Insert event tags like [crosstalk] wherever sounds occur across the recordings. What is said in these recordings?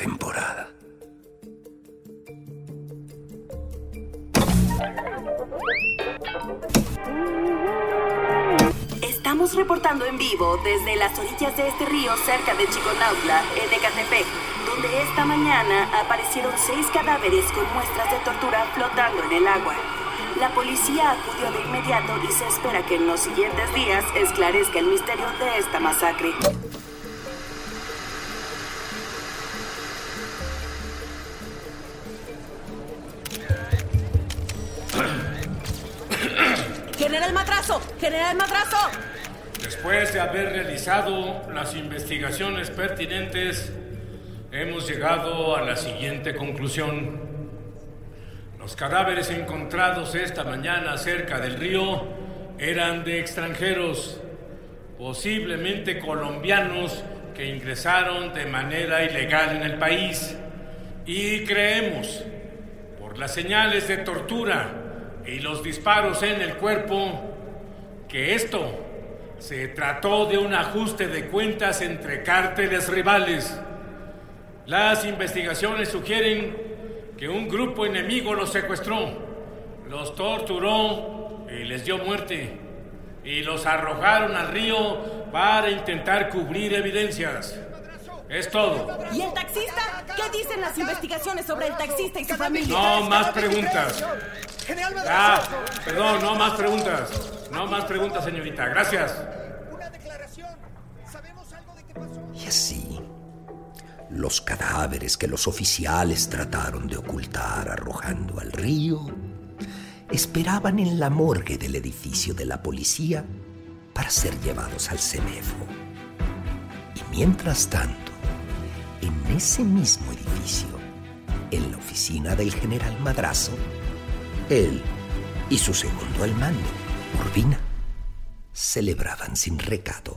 temporada. Estamos reportando en vivo desde las orillas de este río cerca de Chiconautla, en Ecatepec, donde esta mañana aparecieron seis cadáveres con muestras de tortura flotando en el agua. La policía acudió de inmediato y se espera que en los siguientes días esclarezca el misterio de esta masacre. ¡General Madrazo! Después de haber realizado las investigaciones pertinentes, hemos llegado a la siguiente conclusión. Los cadáveres encontrados esta mañana cerca del río eran de extranjeros, posiblemente colombianos que ingresaron de manera ilegal en el país. Y creemos, por las señales de tortura y los disparos en el cuerpo, que esto se trató de un ajuste de cuentas entre cárteles rivales. Las investigaciones sugieren que un grupo enemigo los secuestró, los torturó y les dio muerte, y los arrojaron al río para intentar cubrir evidencias. Es todo. ¿Y el taxista? ¿Qué dicen las investigaciones sobre el taxista y su familia? No más preguntas. Ah, perdón, no más preguntas. No más preguntas, señorita. Gracias. Y así, los cadáveres que los oficiales trataron de ocultar arrojando al río esperaban en la morgue del edificio de la policía para ser llevados al CEMEFO. Y mientras tanto, en ese mismo edificio, en la oficina del general Madrazo, él y su segundo al mando, Urbina, celebraban sin recado.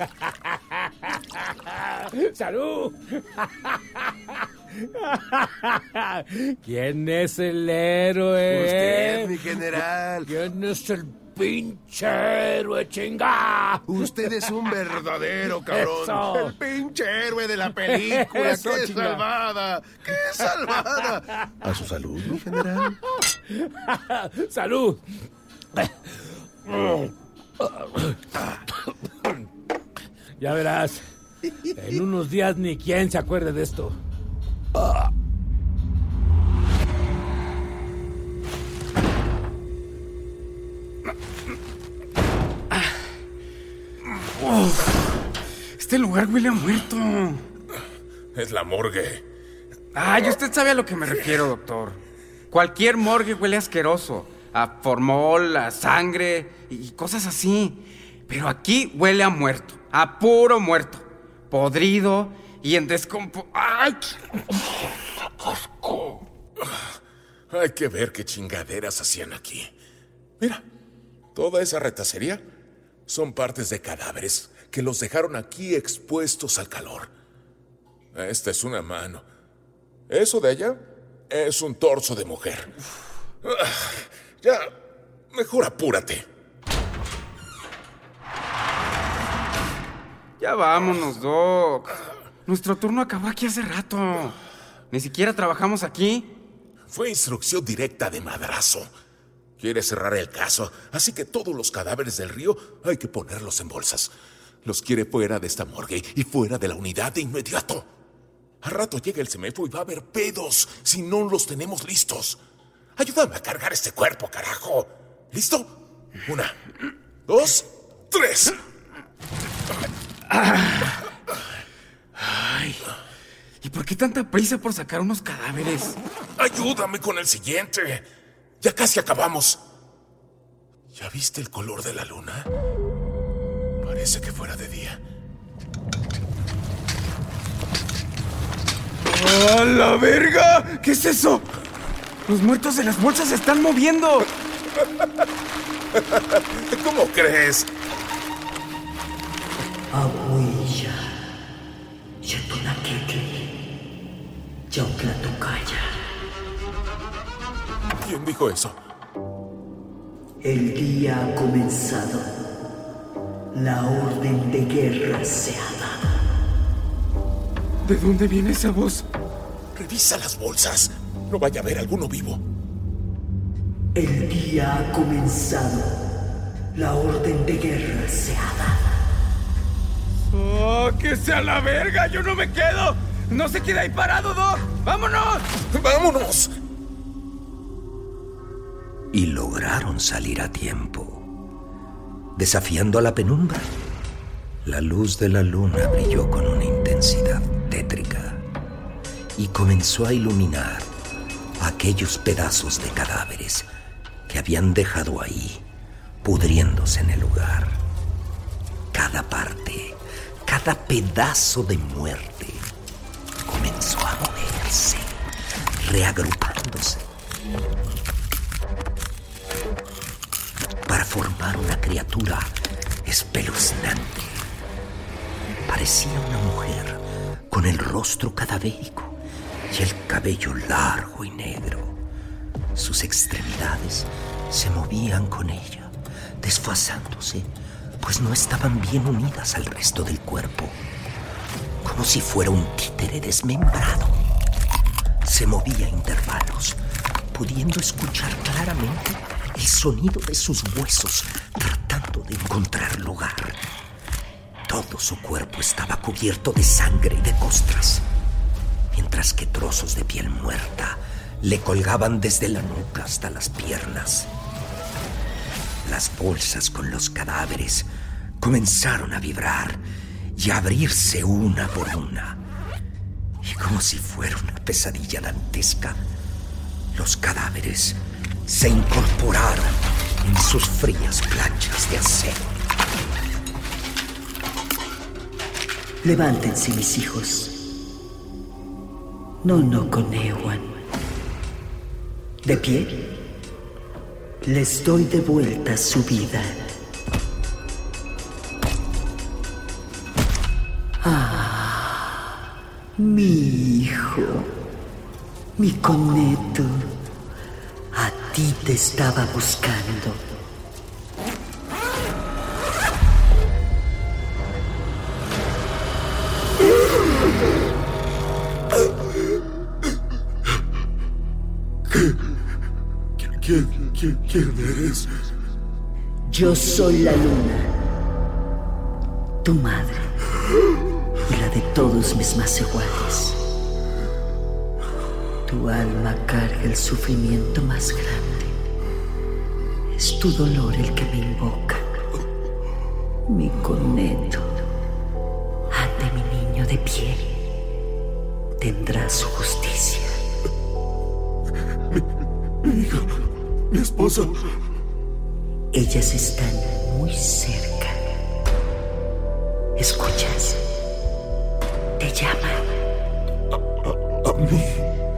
[laughs] ¡Salud! [laughs] ¿Quién es el héroe? Usted, mi general. ¿Quién es el pinche héroe, chinga? Usted es un verdadero [laughs] cabrón. Eso. El pinche héroe de la película. Eso, ¡Qué chinga. salvada! ¡Qué salvada! A su salud, mi general. [laughs] ¡Salud! Ya verás. En unos días ni quien se acuerde de esto. Este lugar huele a muerto. Es la morgue. Ay, usted sabe a lo que me refiero, doctor. Cualquier morgue huele asqueroso. A formol, a sangre y cosas así. Pero aquí huele a muerto. A puro muerto. Podrido y en descompo... ¡Ay! Hay que ver qué chingaderas hacían aquí. Mira, toda esa retacería Son partes de cadáveres que los dejaron aquí expuestos al calor. Esta es una mano. Eso de allá es un torso de mujer. Ah, ya, mejor apúrate. Ya vámonos, Doc. Nuestro turno acabó aquí hace rato. Ni siquiera trabajamos aquí. Fue instrucción directa de madrazo. Quiere cerrar el caso, así que todos los cadáveres del río hay que ponerlos en bolsas. Los quiere fuera de esta morgue y fuera de la unidad de inmediato. Al rato llega el semefo y va a haber pedos si no los tenemos listos. Ayúdame a cargar este cuerpo, carajo. ¿Listo? Una, dos, tres. Ay. ¿Y por qué tanta prisa por sacar unos cadáveres? Ayúdame con el siguiente. Ya casi acabamos. ¿Ya viste el color de la luna? Parece que fuera de día. ¡A la verga! ¿Qué es eso? Los muertos de las bolsas se están moviendo. [laughs] ¿Cómo crees? ¿Quién dijo eso? El día ha comenzado. La orden de guerra se ha dado. ¿De dónde viene esa voz? Revisa las bolsas. No vaya a haber alguno vivo. El día ha comenzado. La orden de guerra se ha dado. ¡Oh, que sea la verga! ¡Yo no me quedo! ¡No se queda ahí parado, Doc! ¡Vámonos! ¡Vámonos! Y lograron salir a tiempo. Desafiando a la penumbra, la luz de la luna brilló con una intensidad tétrica y comenzó a iluminar aquellos pedazos de cadáveres que habían dejado ahí, pudriéndose en el lugar. Cada parte cada pedazo de muerte comenzó a moverse, reagrupándose, una criatura espeluznante. Parecía una mujer con el rostro cadavérico y el cabello largo y negro. Sus extremidades se movían con ella, desfasándose pues no estaban bien unidas al resto del cuerpo, como si fuera un títere desmembrado. Se movía a intervalos, pudiendo escuchar claramente el sonido de sus huesos tratando de encontrar lugar. Todo su cuerpo estaba cubierto de sangre y de costras, mientras que trozos de piel muerta le colgaban desde la nuca hasta las piernas. Las bolsas con los cadáveres comenzaron a vibrar y a abrirse una por una. Y como si fuera una pesadilla dantesca, los cadáveres se incorporaron en sus frías planchas de acero. Levántense, mis hijos. No, no, Conewan. ¿De pie? Les doy de vuelta su vida. Ah, mi hijo, mi coneto, ti te estaba buscando. ¿Quién, quién, quién eres? Yo soy la luna, tu madre y la de todos mis más iguales. Tu alma carga el sufrimiento más grande. Es tu dolor el que me invoca. Mi coneto, ante mi niño de piel, tendrá su justicia. Mi hija, mi esposa. Ellas están muy cerca. ¿Escuchas? Te llaman. A mí.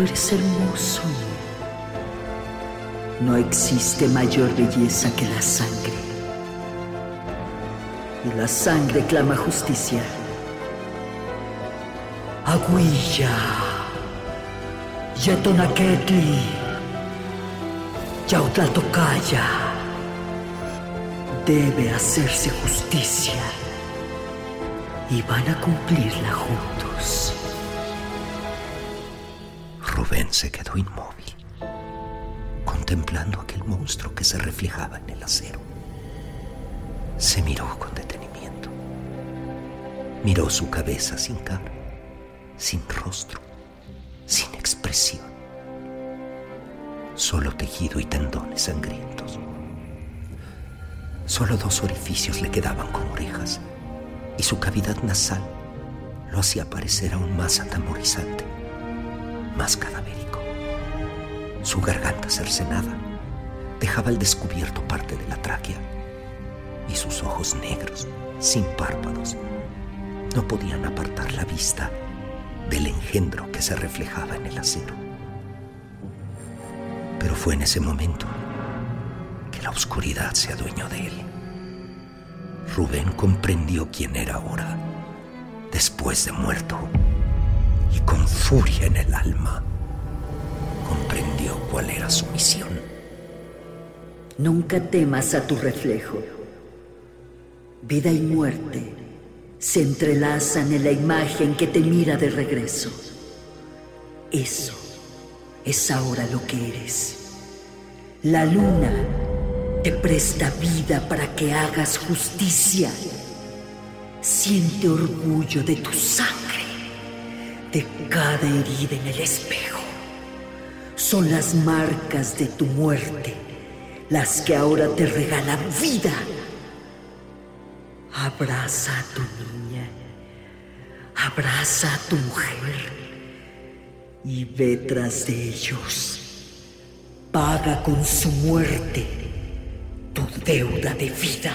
Eres hermoso. No existe mayor belleza que la sangre. Y la sangre clama justicia. Aguilla. Yetonaketli. Yautlatocaya. Debe hacerse justicia. Y van a cumplirla juntos. Se quedó inmóvil, contemplando aquel monstruo que se reflejaba en el acero. Se miró con detenimiento. Miró su cabeza sin cara, sin rostro, sin expresión. Solo tejido y tendones sangrientos. Solo dos orificios le quedaban con orejas y su cavidad nasal lo hacía parecer aún más atemorizante, más cadavérico. Su garganta cercenada dejaba al descubierto parte de la tráquea y sus ojos negros, sin párpados, no podían apartar la vista del engendro que se reflejaba en el acero. Pero fue en ese momento que la oscuridad se adueñó de él. Rubén comprendió quién era ahora, después de muerto, y con furia en el alma, comprendió cuál era su misión. Nunca temas a tu reflejo. Vida y muerte se entrelazan en la imagen que te mira de regreso. Eso es ahora lo que eres. La luna te presta vida para que hagas justicia. Siente orgullo de tu sangre, de cada herida en el espejo. Son las marcas de tu muerte las que ahora te regalan vida. Abraza a tu niña, abraza a tu mujer y ve tras de ellos. Paga con su muerte tu deuda de vida.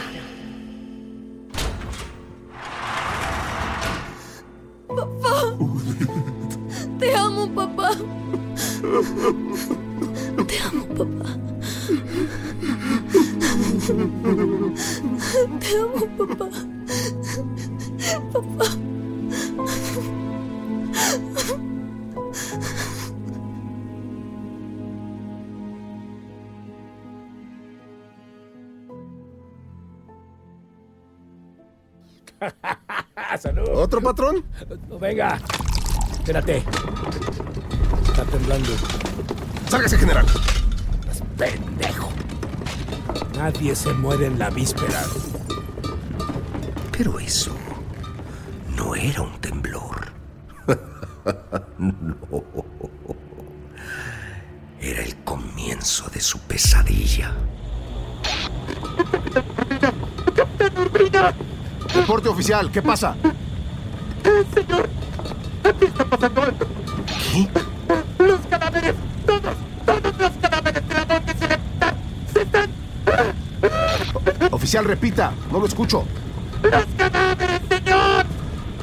[laughs] Te amo, papá. Te amo, papá. Te amo, papá. Papá. [laughs] Salud. ¿Otro patrón? No, venga. Espérate. Está temblando. Sálgase, general. Estás pendejo. Nadie se muere en la víspera. Pero eso no era un temblor. [laughs] no. Era el comienzo de su pesadilla. [laughs] Reporte oficial, ¿qué pasa? señor, aquí está pasando algo. ¿Qué? Los cadáveres, todos, todos los cadáveres de la noche se están, se están. Oficial, repita. No lo escucho. ¡Los cadáveres, señor!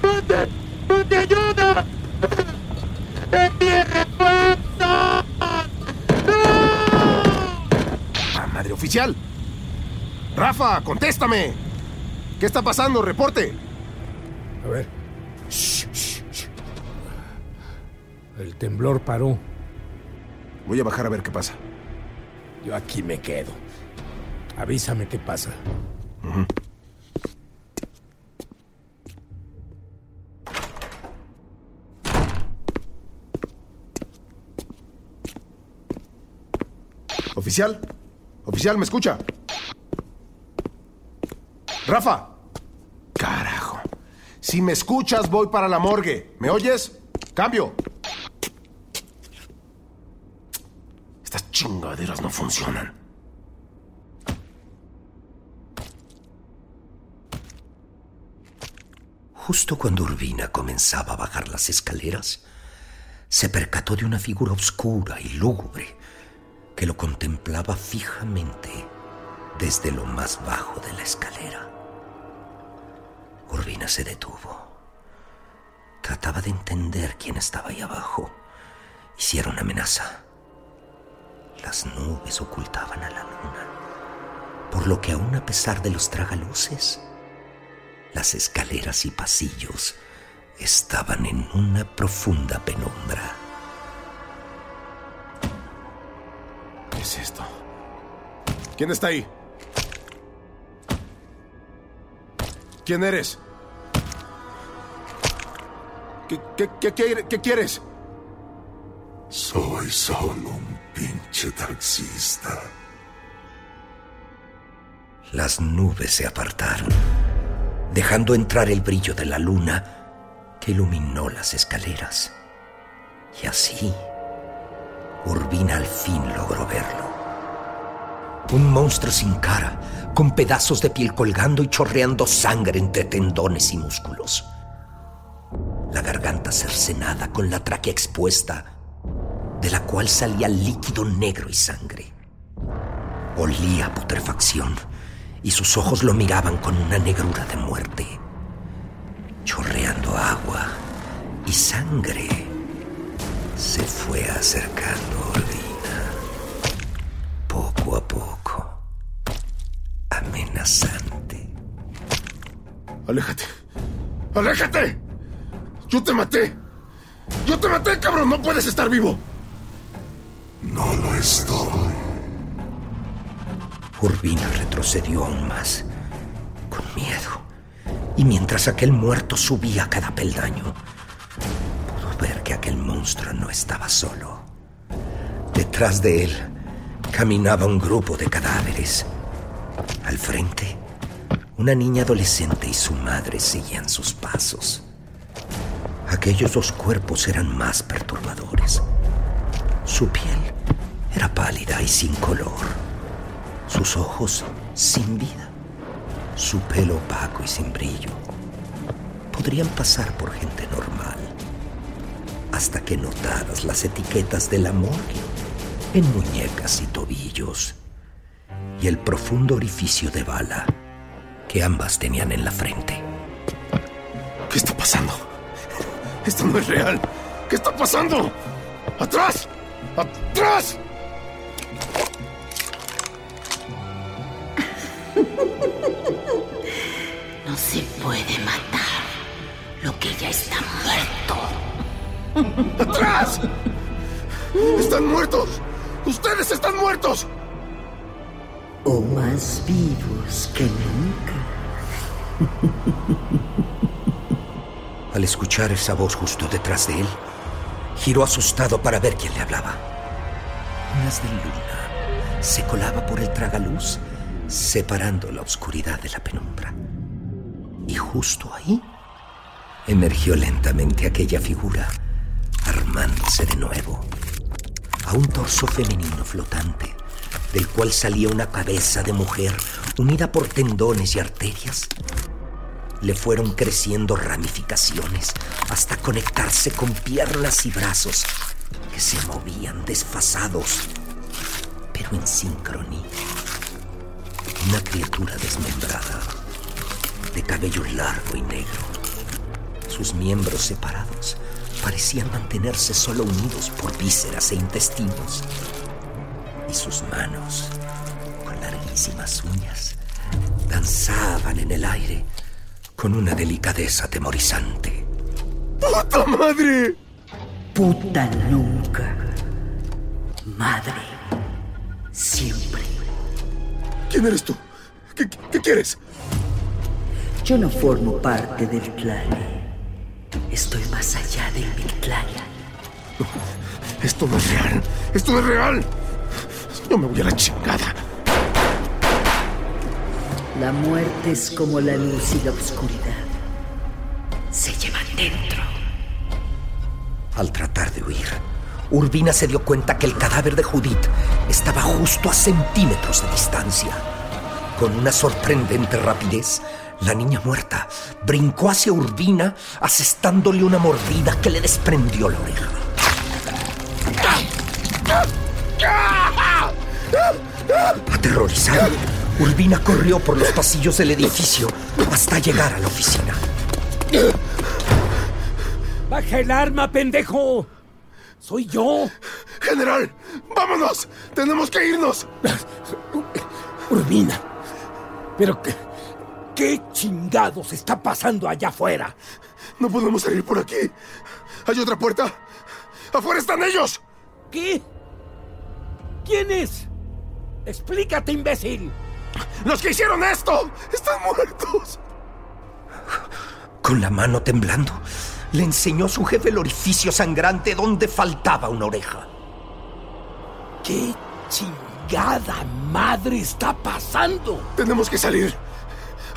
¡Dónde? ¿Dónde ayuda? ¡Envíe refuerzos! Ah, madre oficial. Rafa, contéstame. ¿Qué está pasando? Reporte. A ver. El temblor paró. Voy a bajar a ver qué pasa. Yo aquí me quedo. Avísame qué pasa. Oficial. Oficial, ¿me escucha? Rafa. Carajo. Si me escuchas, voy para la morgue. ¿Me oyes? Cambio. Estas chingaderas no funcionan. Justo cuando Urbina comenzaba a bajar las escaleras, se percató de una figura oscura y lúgubre que lo contemplaba fijamente desde lo más bajo de la escalera. Urbina se detuvo. Trataba de entender quién estaba ahí abajo una amenaza. Las nubes ocultaban a la luna, por lo que aún a pesar de los tragaluces, las escaleras y pasillos estaban en una profunda penumbra. ¿Qué es esto? ¿Quién está ahí? ¿Quién eres? ¿Qué, qué, qué, qué- qué quieres? Soy solo un pinche taxista. Las nubes se apartaron, dejando entrar el brillo de la luna que iluminó las escaleras. Y así, Urbina al fin logró verlo. Un monstruo sin cara, con pedazos de piel colgando y chorreando sangre entre tendones y músculos. La garganta cercenada con la tráquea expuesta, de la cual salía líquido negro y sangre. Olía a putrefacción y sus ojos lo miraban con una negrura de muerte. Chorreando agua y sangre, se fue acercando Aléjate. ¡Aléjate! ¡Yo te maté! ¡Yo te maté, cabrón! ¡No puedes estar vivo! No lo estoy. Urbina retrocedió aún más, con miedo. Y mientras aquel muerto subía cada peldaño, pudo ver que aquel monstruo no estaba solo. Detrás de él caminaba un grupo de cadáveres. Al frente, una niña adolescente y su madre seguían sus pasos. Aquellos dos cuerpos eran más perturbadores. Su piel era pálida y sin color sus ojos sin vida, su pelo opaco y sin brillo. Podrían pasar por gente normal, hasta que notaras las etiquetas de la morgue en muñecas y tobillos, y el profundo orificio de bala que ambas tenían en la frente. ¿Qué está pasando? Esto no es real. ¿Qué está pasando? ¡Atrás! ¡Atrás! No se puede matar lo que ya está muerto. ¡Atrás! ¡Están muertos! ¡Ustedes están muertos! O más vivos que nunca. [laughs] Al escuchar esa voz justo detrás de él, giró asustado para ver quién le hablaba. Un haz de luna se colaba por el tragaluz, separando la oscuridad de la penumbra. Y justo ahí emergió lentamente aquella figura, armándose de nuevo, a un torso femenino flotante, del cual salía una cabeza de mujer unida por tendones y arterias. Le fueron creciendo ramificaciones hasta conectarse con piernas y brazos que se movían desfasados, pero en sincronía. Una criatura desmembrada, de cabello largo y negro. Sus miembros separados parecían mantenerse solo unidos por vísceras e intestinos. Y sus manos, con larguísimas uñas, danzaban en el aire con una delicadeza atemorizante. ¡Puta madre! Puta nunca. Madre. Siempre. ¿Quién eres tú? ¿Qué, qué quieres? Yo no formo parte del clan. Estoy más allá del Mictlán. Esto no es real. Esto no es real. Yo me voy a la chingada. La muerte es como la luz y la oscuridad. Se llevan dentro. Al tratar de huir, Urbina se dio cuenta que el cadáver de Judith estaba justo a centímetros de distancia. Con una sorprendente rapidez, la niña muerta brincó hacia Urbina, asestándole una mordida que le desprendió la oreja. Aterrorizado, Urbina corrió por los pasillos del edificio hasta llegar a la oficina. ¡Baja el arma, pendejo! ¡Soy yo! ¡General! ¡Vámonos! ¡Tenemos que irnos! Urbina. Pero qué, qué chingados está pasando allá afuera. No podemos salir por aquí. ¿Hay otra puerta? ¡Afuera están ellos! ¿Qué? ¿Quién es? Explícate, imbécil. ¡Los que hicieron esto! ¡Están muertos! Con la mano temblando, le enseñó a su jefe el orificio sangrante donde faltaba una oreja. ¿Qué chingada madre está pasando? Tenemos que salir.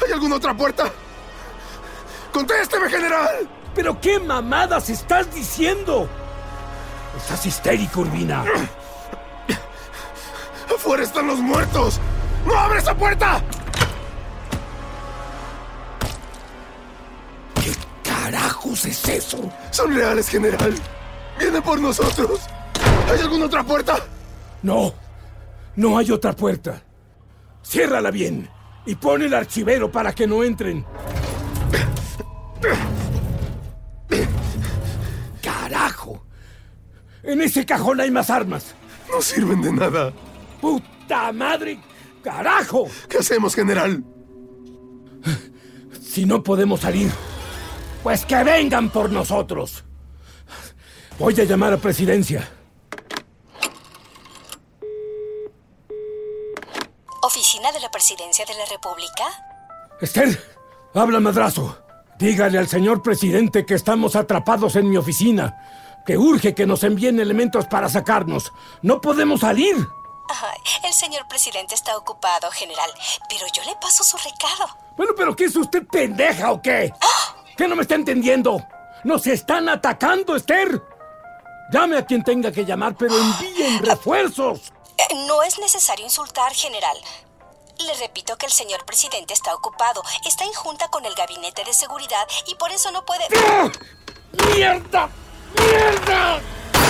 ¿Hay alguna otra puerta? ¡Contésteme, general! ¿Pero qué mamadas estás diciendo? Estás histérico, Urbina. ¡Afuera están los muertos! ¡No abre esa puerta! ¿Qué carajos es eso? Son reales, general. Vienen por nosotros. ¿Hay alguna otra puerta? No, no hay otra puerta. Ciérrala bien y pon el archivero para que no entren. ¡Carajo! En ese cajón hay más armas. No sirven de nada. ¡Puta madre! ¡Carajo! ¿Qué hacemos, general? Si no podemos salir, pues que vengan por nosotros. Voy a llamar a presidencia. ¿Oficina de la Presidencia de la República? Esther, habla madrazo. Dígale al señor presidente que estamos atrapados en mi oficina, que urge que nos envíen elementos para sacarnos. No podemos salir. Ay, el señor presidente está ocupado, general, pero yo le paso su recado. Bueno, pero ¿qué es usted pendeja o qué? ¿Qué no me está entendiendo? ¡Nos están atacando, Esther! Llame a quien tenga que llamar, pero envíen refuerzos. Eh, no es necesario insultar, general. Le repito que el señor presidente está ocupado. Está en junta con el gabinete de seguridad y por eso no puede... ¡Ah! ¡Mierda! ¡Mierda!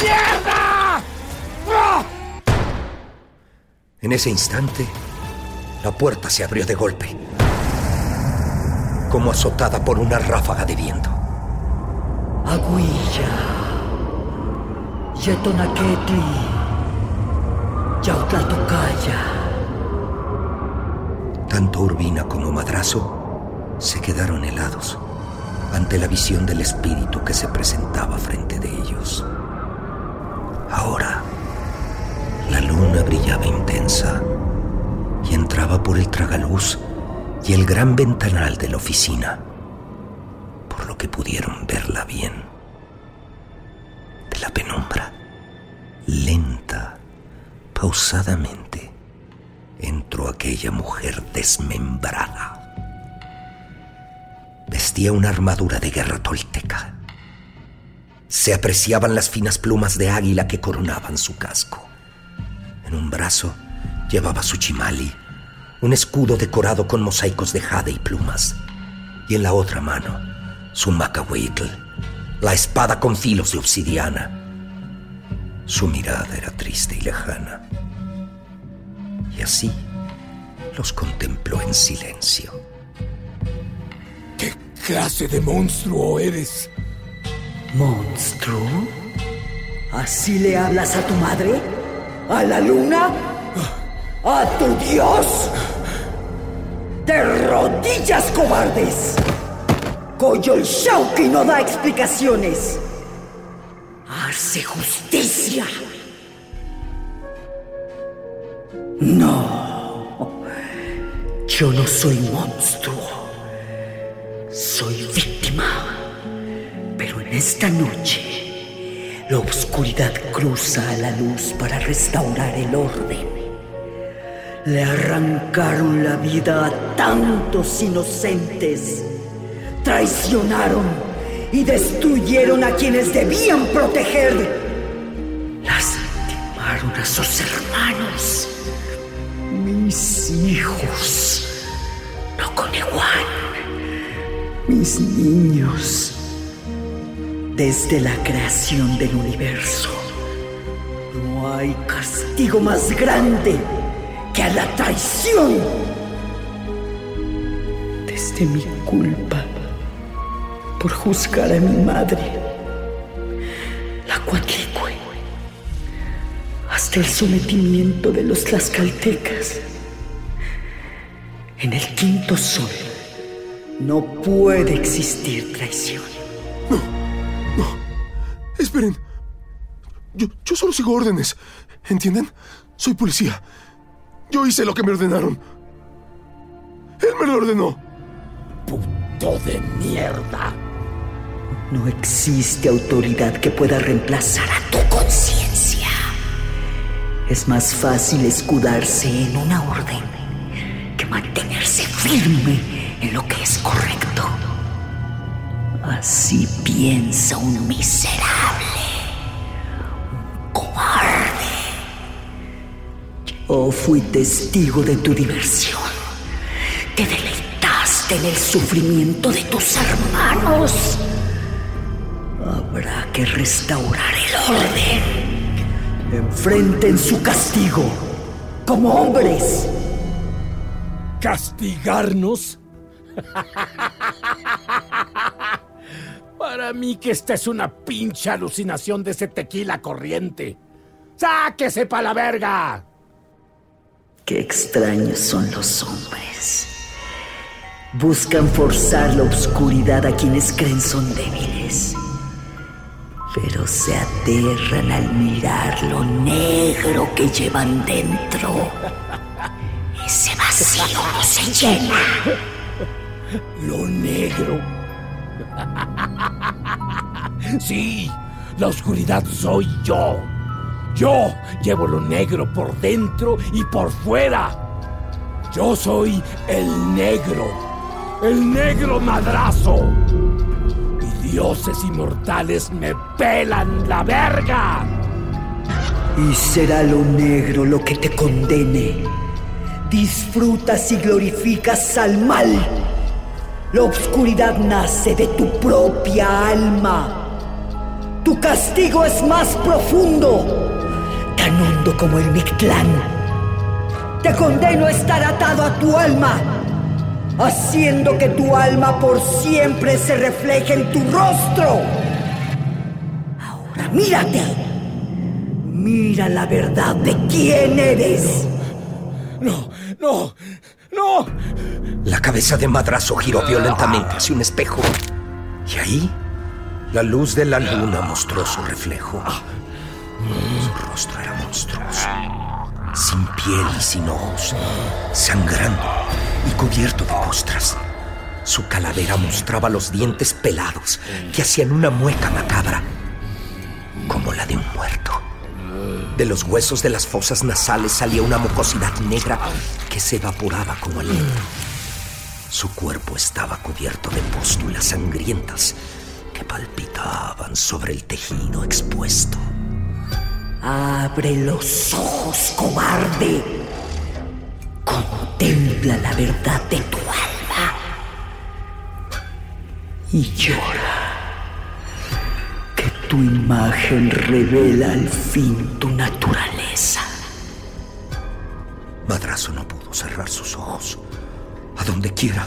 ¡Mierda! ¡Ah! En ese instante, la puerta se abrió de golpe, como azotada por una ráfaga de viento. Aguilla. Yetonaketli. Yautlatocaya. Tanto Urbina como Madrazo se quedaron helados ante la visión del espíritu que se presentaba frente de ellos. Ahora, la luna brillaba intensa y entraba por el tragaluz y el gran ventanal de la oficina, por lo que pudieron verla bien. De la penumbra, lenta, pausadamente, entró aquella mujer desmembrada. Vestía una armadura de guerra tolteca. Se apreciaban las finas plumas de águila que coronaban su casco. Brazo llevaba su chimali, un escudo decorado con mosaicos de jade y plumas. Y en la otra mano, su macahuitl, la espada con filos de obsidiana. Su mirada era triste y lejana. Y así, Los contempló en silencio. ¿Qué clase de monstruo eres? ¿Monstruo? ¿Así le hablas a tu madre? ¿A la luna? ¿A tu dios? ¡De rodillas, cobardes! Koyol Shauki no da explicaciones. Hace justicia. No. Yo no soy monstruo. Soy víctima. Pero en esta noche, la oscuridad cruza a la luz para restaurar el orden. Le arrancaron la vida a tantos inocentes. Traicionaron y destruyeron a quienes debían proteger. Lastimaron a sus hermanos, mis hijos, no con igual, mis niños. Desde la creación del universo, no hay castigo más grande que a la traición. Desde mi culpa por juzgar a mi madre, la Cuatlicue, hasta el sometimiento de los tlaxcaltecas. En el quinto sol no puede existir traición. Esperen. Yo, yo solo sigo órdenes. ¿Entienden? Soy policía. Yo hice lo que me ordenaron. Él me lo ordenó. Puto de mierda. No existe autoridad que pueda reemplazar a tu conciencia. Es más fácil escudarse en una orden que mantenerse firme en lo que es correcto. Así piensa un miserable, un cobarde. Yo fui testigo de tu diversión. Te deleitaste en el sufrimiento de tus hermanos. Habrá que restaurar el orden. Enfrenten su castigo como hombres. ¿Castigarnos? Para mí que esta es una pinche alucinación de ese tequila corriente. ¡Sáquese pa' la verga! Qué extraños son los hombres. Buscan forzar la oscuridad a quienes creen son débiles. Pero se aterran al mirar lo negro que llevan dentro. Ese vacío no se llena. Lo negro. [laughs] Sí, la oscuridad soy yo. Yo llevo lo negro por dentro y por fuera. Yo soy el negro. El negro madrazo. Y dioses inmortales me pelan la verga. Y será lo negro lo que te condene. Disfrutas y glorificas al mal. La oscuridad nace de tu propia alma. Tu castigo es más profundo, tan hondo como el Mictlán. Te condeno a estar atado a tu alma, haciendo que tu alma por siempre se refleje en tu rostro. Ahora mírate. Mira la verdad de quién eres. No, no, no. La cabeza de madrazo giró violentamente hacia un espejo. Y ahí, la luz de la luna mostró su reflejo. Su rostro era monstruoso, sin piel y sin ojos, sangrando y cubierto de costras. Su calavera mostraba los dientes pelados que hacían una mueca macabra, como la de un muerto. De los huesos de las fosas nasales salía una mucosidad negra que se evaporaba como vino. Su cuerpo estaba cubierto de pústulas sangrientas que palpitaban sobre el tejido expuesto. Abre los ojos, cobarde. Contempla la verdad de tu alma. Y llora. Tu imagen revela al fin tu naturaleza. Madrazo no pudo cerrar sus ojos. A donde quiera,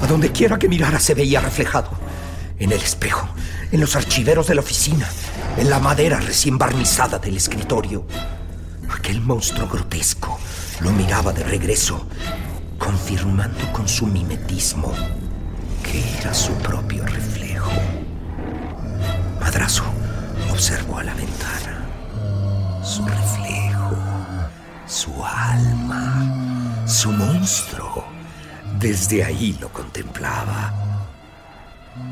a donde quiera que mirara se veía reflejado. En el espejo, en los archiveros de la oficina, en la madera recién barnizada del escritorio. Aquel monstruo grotesco lo miraba de regreso, confirmando con su mimetismo que era su propio reflejo. Madrazo observó a la ventana. Su reflejo, su alma, su monstruo. Desde ahí lo contemplaba.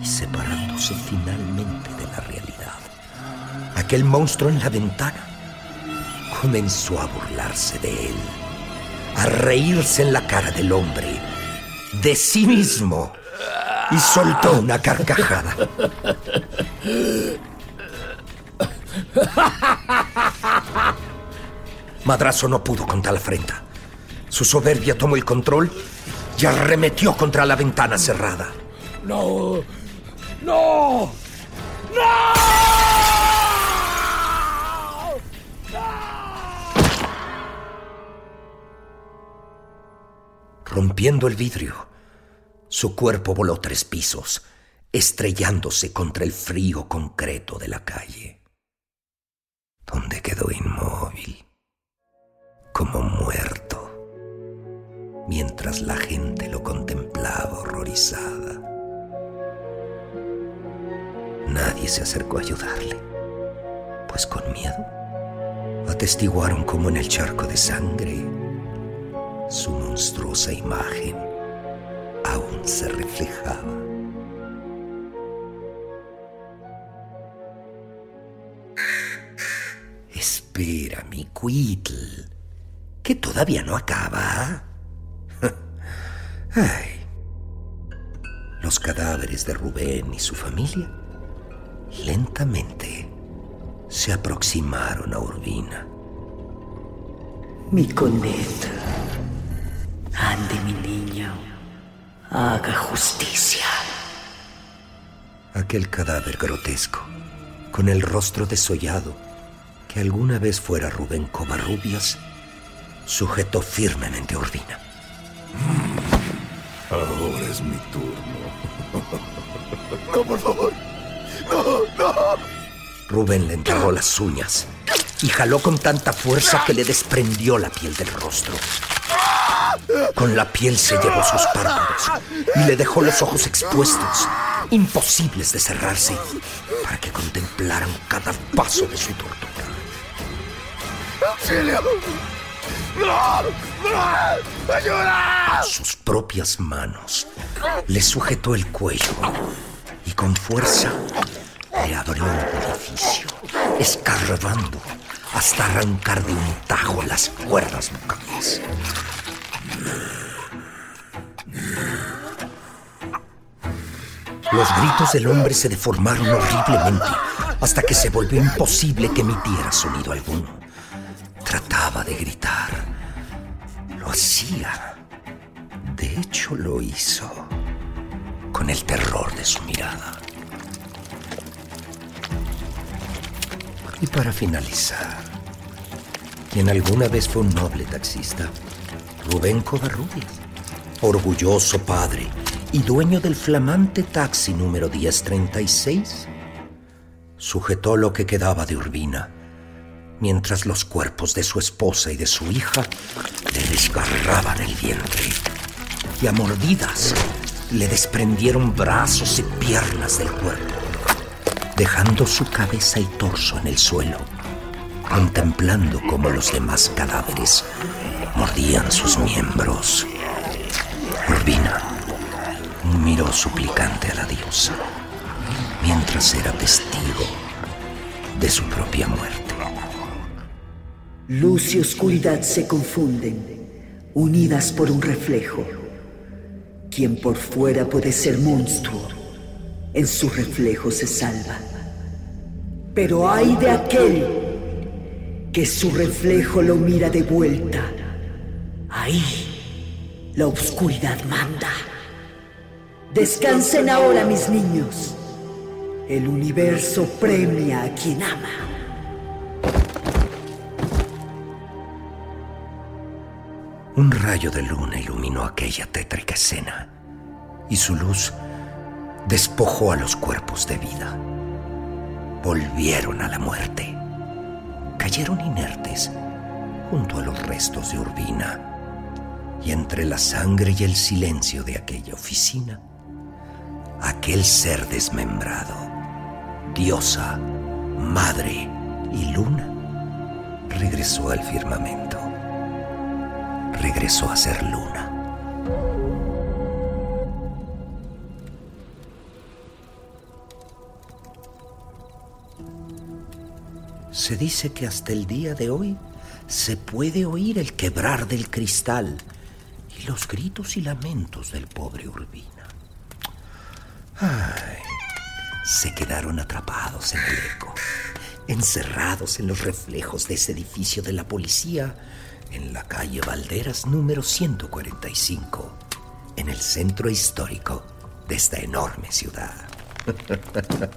Y separándose finalmente de la realidad, aquel monstruo en la ventana comenzó a burlarse de él, a reírse en la cara del hombre, de sí mismo, y soltó una carcajada. [laughs] Madrazo no pudo contra la afrenta. Su soberbia tomó el control y arremetió contra la ventana cerrada. No, no, no. Rompiendo el vidrio, su cuerpo voló tres pisos, estrellándose contra el frío concreto de la calle, donde quedó inmóvil, como muerto, mientras la gente lo contemplaba horrorizada. Nadie se acercó a ayudarle, pues con miedo atestiguaron como en el charco de sangre su monstruosa imagen aún se reflejaba. Espera, mi Quitl, que todavía no acaba. [laughs] Ay. Los cadáveres de Rubén y su familia lentamente se aproximaron a Urbina. Mi coneta. Ande, mi niño. Haga justicia. Aquel cadáver grotesco, con el rostro desollado, que alguna vez fuera Rubén Covarrubias, sujetó firmemente a Urbina. Ahora es mi turno. No, por favor. No, no. Rubén le entregó las uñas y jaló con tanta fuerza que le desprendió la piel del rostro. Con la piel se llevó sus párpados y le dejó los ojos expuestos, imposibles de cerrarse, para que contemplaran cada paso de su tortura. ¡Auxilio! ¡No! ¡No! ¡Ayuda! Sus propias manos le sujetó el cuello y con fuerza le abrió un orificio, escarbando hasta arrancar de un tajo las cuerdas vocales. Los gritos del hombre se deformaron horriblemente hasta que se volvió imposible que emitiera sonido alguno. De gritar. Lo hacía. De hecho, lo hizo. Con el terror de su mirada. Y para finalizar, quien alguna vez fue un noble taxista, Rubén Covarrubias, orgulloso padre y dueño del flamante taxi número 1036, sujetó lo que quedaba de Urbina, mientras los cuerpos de su esposa y de su hija le desgarraban el vientre y a mordidas le desprendieron brazos y piernas del cuerpo, dejando su cabeza y torso en el suelo, contemplando cómo los demás cadáveres mordían sus miembros. Urbina miró suplicante a la diosa, mientras era testigo de su propia muerte. Luz y oscuridad se confunden, unidas por un reflejo. Quien por fuera puede ser monstruo, en su reflejo se salva. Pero hay de aquel que su reflejo lo mira de vuelta. Ahí la oscuridad manda. Descansen ahora, mis niños. El universo premia a quien ama. Un rayo de luna iluminó aquella tétrica escena y su luz despojó a los cuerpos de vida. Volvieron a la muerte. Cayeron inertes junto a los restos de Urbina. Y entre la sangre y el silencio de aquella oficina, aquel ser desmembrado, diosa, madre y luna, regresó al firmamento. Regresó a ser luna. Se dice que hasta el día de hoy se puede oír el quebrar del cristal y los gritos y lamentos del pobre Urbina. Ay, se quedaron atrapados en el eco, encerrados en los reflejos de ese edificio de la policía en la calle Valderas número 145, en el centro histórico de esta enorme ciudad. [laughs]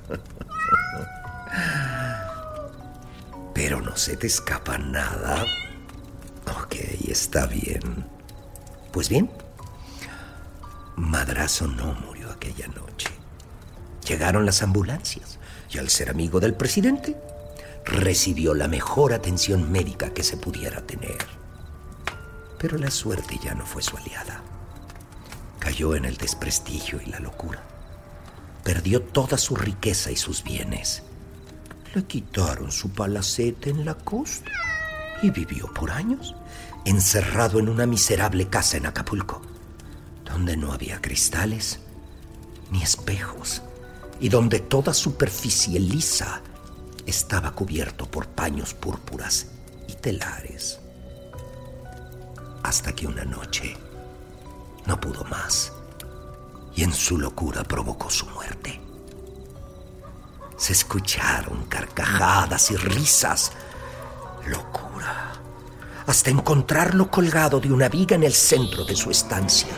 Pero no se te escapa nada. Ok, está bien. Pues bien, Madrazo no murió aquella noche. Llegaron las ambulancias y al ser amigo del presidente, recibió la mejor atención médica que se pudiera tener. Pero la suerte ya no fue su aliada. Cayó en el desprestigio y la locura. Perdió toda su riqueza y sus bienes. Le quitaron su palacete en la costa y vivió por años encerrado en una miserable casa en Acapulco, donde no había cristales ni espejos y donde toda superficie lisa estaba cubierto por paños púrpuras y telares. Hasta que una noche no pudo más y en su locura provocó su muerte. Se escucharon carcajadas y risas. Locura. Hasta encontrarlo colgado de una viga en el centro de su estancia,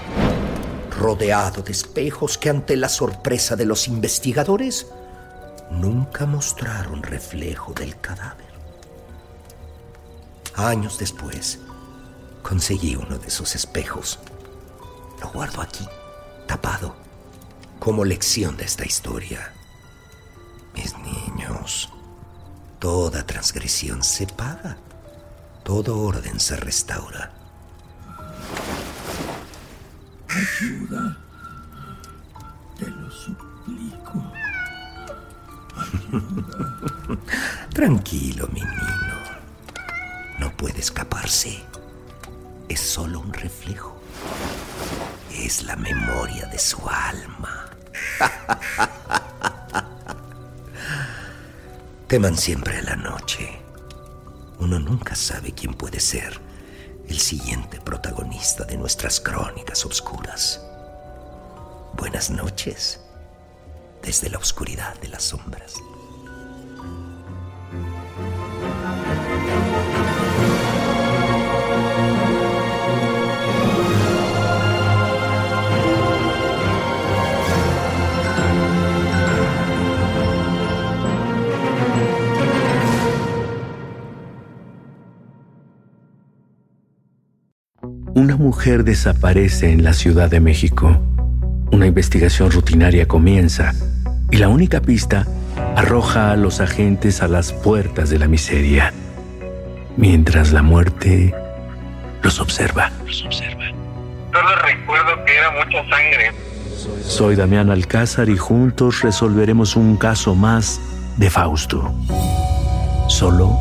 rodeado de espejos que ante la sorpresa de los investigadores nunca mostraron reflejo del cadáver. Años después, conseguí uno de esos espejos. Lo guardo aquí, tapado, como lección de esta historia. Mis niños, toda transgresión se paga, todo orden se restaura. Ayuda. Te lo suplico. [laughs] Tranquilo, mi niño. No puede escaparse. Es solo un reflejo. Es la memoria de su alma. [laughs] Teman siempre a la noche. Uno nunca sabe quién puede ser el siguiente protagonista de nuestras crónicas oscuras. Buenas noches desde la oscuridad de las sombras. Una mujer desaparece en la Ciudad de México. Una investigación rutinaria comienza y la única pista arroja a los agentes a las puertas de la miseria, mientras la muerte los observa. Solo recuerdo que era mucha sangre. Soy Damián Alcázar y juntos resolveremos un caso más de Fausto. Solo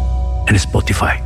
en Spotify.